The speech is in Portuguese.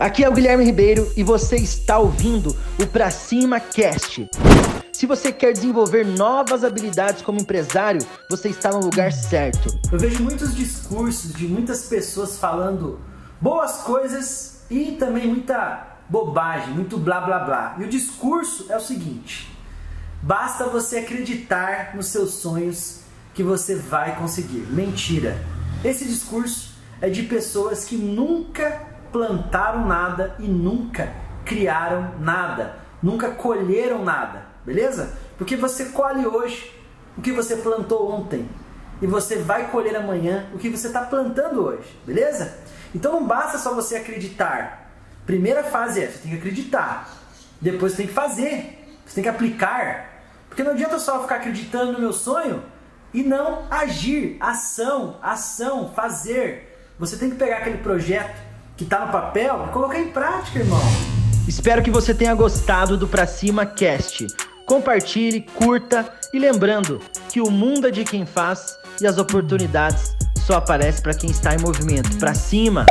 Aqui é o Guilherme Ribeiro e você está ouvindo o Pra Cima Cast. Se você quer desenvolver novas habilidades como empresário, você está no lugar certo. Eu vejo muitos discursos de muitas pessoas falando boas coisas e também muita bobagem, muito blá blá blá. E o discurso é o seguinte: basta você acreditar nos seus sonhos que você vai conseguir. Mentira. Esse discurso é de pessoas que nunca plantaram nada e nunca criaram nada, nunca colheram nada, beleza? Porque você colhe hoje o que você plantou ontem e você vai colher amanhã o que você está plantando hoje, beleza? Então não basta só você acreditar. Primeira fase é você tem que acreditar, depois você tem que fazer, você tem que aplicar. Porque não adianta só ficar acreditando no meu sonho e não agir, ação, ação, fazer. Você tem que pegar aquele projeto que está no papel e colocar em prática, irmão. Espero que você tenha gostado do Pra Cima Cast. Compartilhe, curta e lembrando que o mundo é de quem faz e as oportunidades só aparecem para quem está em movimento. Pra cima!